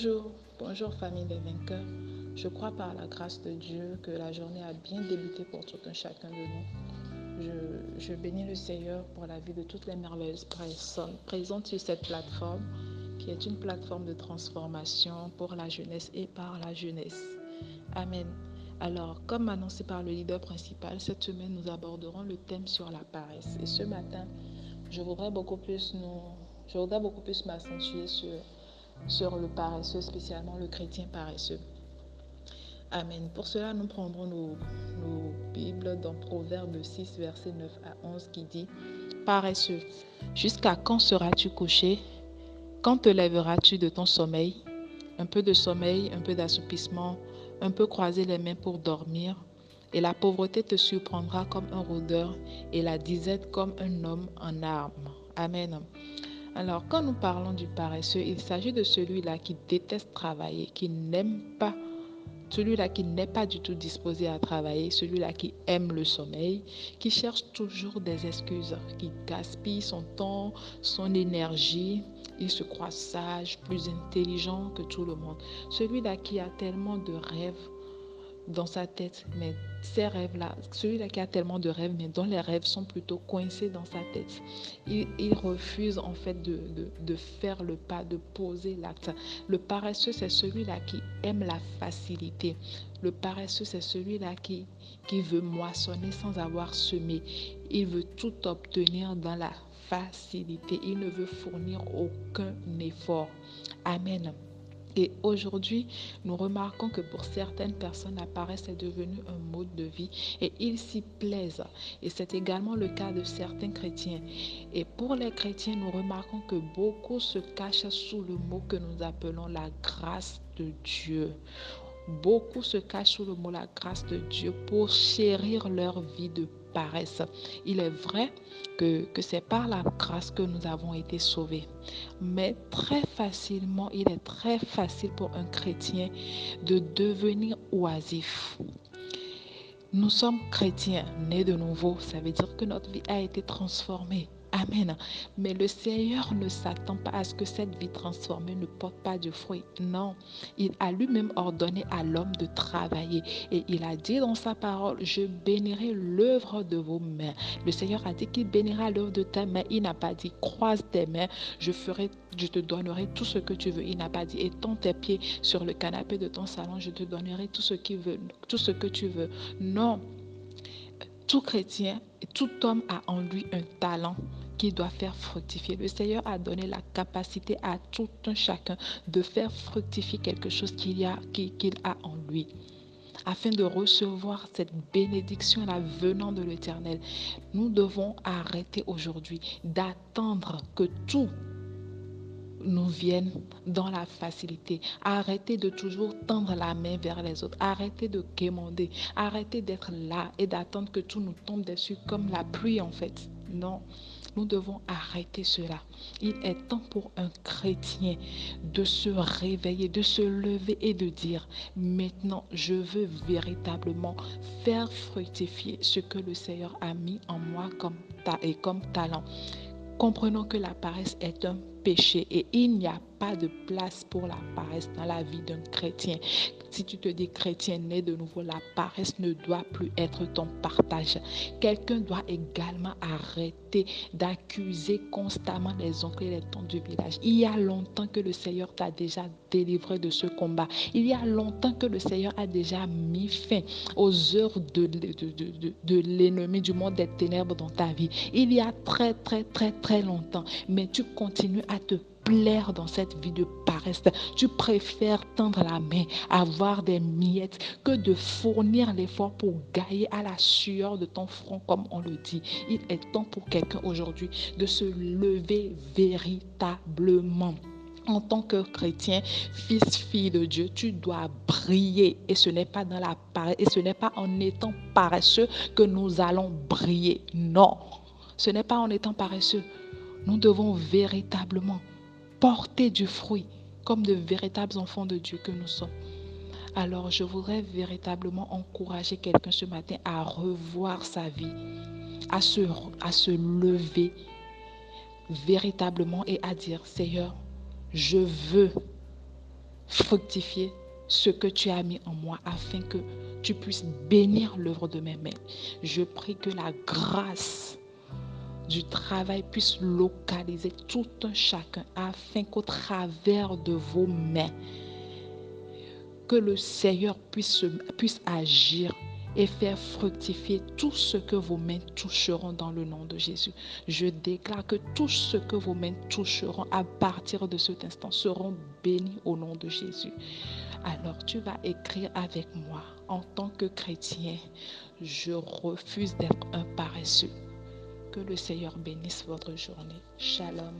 Bonjour, bonjour famille des vainqueurs. Je crois par la grâce de Dieu que la journée a bien débuté pour tout un chacun de nous. Je, bénis le Seigneur pour la vie de toutes les merveilleuses personnes présentes sur cette plateforme qui est une plateforme de transformation pour la jeunesse et par la jeunesse. Amen. Alors, comme annoncé par le leader principal, cette semaine, nous aborderons le thème sur la paresse. Et ce matin, je voudrais beaucoup plus je voudrais beaucoup plus m'accentuer sur, sur le paresseux, spécialement le chrétien paresseux. Amen. Pour cela, nous prendrons nos, nos Bibles dans Proverbe 6, verset 9 à 11 qui dit Paresseux, jusqu'à quand seras-tu couché? Quand te lèveras-tu de ton sommeil? Un peu de sommeil, un peu d'assoupissement, un peu croiser les mains pour dormir, et la pauvreté te surprendra comme un rôdeur, et la disette comme un homme en armes. Amen. Alors, quand nous parlons du paresseux, il s'agit de celui-là qui déteste travailler, qui n'aime pas, celui-là qui n'est pas du tout disposé à travailler, celui-là qui aime le sommeil, qui cherche toujours des excuses, qui gaspille son temps, son énergie. Il se croit sage, plus intelligent que tout le monde. Celui-là qui a tellement de rêves dans sa tête, mais ces rêves-là, celui-là qui a tellement de rêves, mais dont les rêves sont plutôt coincés dans sa tête, il, refuse en fait de, de, de, faire le pas, de poser l'acte. Le paresseux, c'est celui-là qui aime la facilité. Le paresseux, c'est celui-là qui, qui veut moissonner sans avoir semé. Il veut tout obtenir dans la facilité. Il ne veut fournir aucun effort. Amen. Et aujourd'hui, nous remarquons que pour certaines personnes, la paresse est devenue un mode de vie et ils s'y plaisent. Et c'est également le cas de certains chrétiens. Et pour les chrétiens, nous remarquons que beaucoup se cachent sous le mot que nous appelons la grâce de Dieu. Beaucoup se cachent sous le mot la grâce de Dieu pour chérir leur vie de paresse. Il est vrai que, c'est par la grâce que nous avons été sauvés. Mais très facilement, il est très facile pour un chrétien de devenir oisif. Nous sommes chrétiens, nés de nouveau. Ça veut dire que notre vie a été transformée. Amen. Mais le Seigneur ne s'attend pas à ce que cette vie transformée ne porte pas de fruits. Non, il a lui-même ordonné à l'homme de travailler. Et il a dit dans sa parole, je bénirai l'œuvre de vos mains. Le Seigneur a dit qu'il bénira l'œuvre de tes mains. Il n'a pas dit, croise tes mains, je te donnerai tout ce que tu veux. Il n'a pas dit, étends tes pieds sur le canapé de ton salon, je te donnerai tout ce, tout ce que tu veux. Non. Tout chrétien, tout homme a en lui un talent qui doit faire fructifier. Le Seigneur a donné la capacité à tout un chacun de faire fructifier quelque chose qu'il a, qu'il a en lui afin de recevoir cette bénédiction là venant de l'Éternel. Nous devons arrêter aujourd'hui d'attendre que tout nous vienne dans la facilité. Arrêtez de toujours tendre la main vers les autres. Arrêtez de quémander. Arrêtez d'être là et d'attendre que tout nous tombe dessus comme la pluie en fait. Non, nous devons arrêter cela. Il est temps pour un chrétien de se réveiller, de se lever et de dire, maintenant, je veux véritablement faire fructifier ce que le Seigneur a mis en moi comme, ta et comme talent. Comprenons que la paresse est un péché et il n'y a pas de place pour la paresse dans la vie d'un chrétien. Si tu te dis chrétien né de nouveau, la paresse ne doit plus être ton partage. Quelqu'un doit également arrêter d'accuser constamment les oncles et les tantes du village. Il y a longtemps que le Seigneur t'a déjà délivré de ce combat. Il y a longtemps que le Seigneur a déjà mis fin aux heures de, de, l'ennemi du monde des ténèbres dans ta vie. Il y a très, très, très, très longtemps. Mais tu continues à te plaire dans cette vie de paresse. Tu préfères tendre la main, avoir des miettes, que de fournir l'effort pour gagner à la sueur de ton front, comme on le dit. Il est temps pour quelqu'un aujourd'hui de se lever véritablement. En tant que chrétien, fils, fille de Dieu, tu dois briller. Et ce n'est pas dans la paresse, et ce n'est pas en étant paresseux que nous allons briller. Non, ce n'est pas en étant paresseux. Nous devons véritablement porter du fruit comme de véritables enfants de Dieu que nous sommes. Alors je voudrais véritablement encourager quelqu'un ce matin à revoir sa vie, à se, lever véritablement et à dire, Seigneur, je veux fructifier ce que tu as mis en moi afin que tu puisses bénir l'œuvre de mes mains. Je prie que la grâce du travail puisse localiser tout un chacun afin qu'au travers de vos mains, que le Seigneur puisse, agir et faire fructifier tout ce que vos mains toucheront dans le nom de Jésus. Je déclare que tout ce que vos mains toucheront à partir de cet instant seront bénis au nom de Jésus. Alors tu vas écrire avec moi en tant que chrétien, je refuse d'être un paresseux. Que le Seigneur bénisse votre journée. Shalom.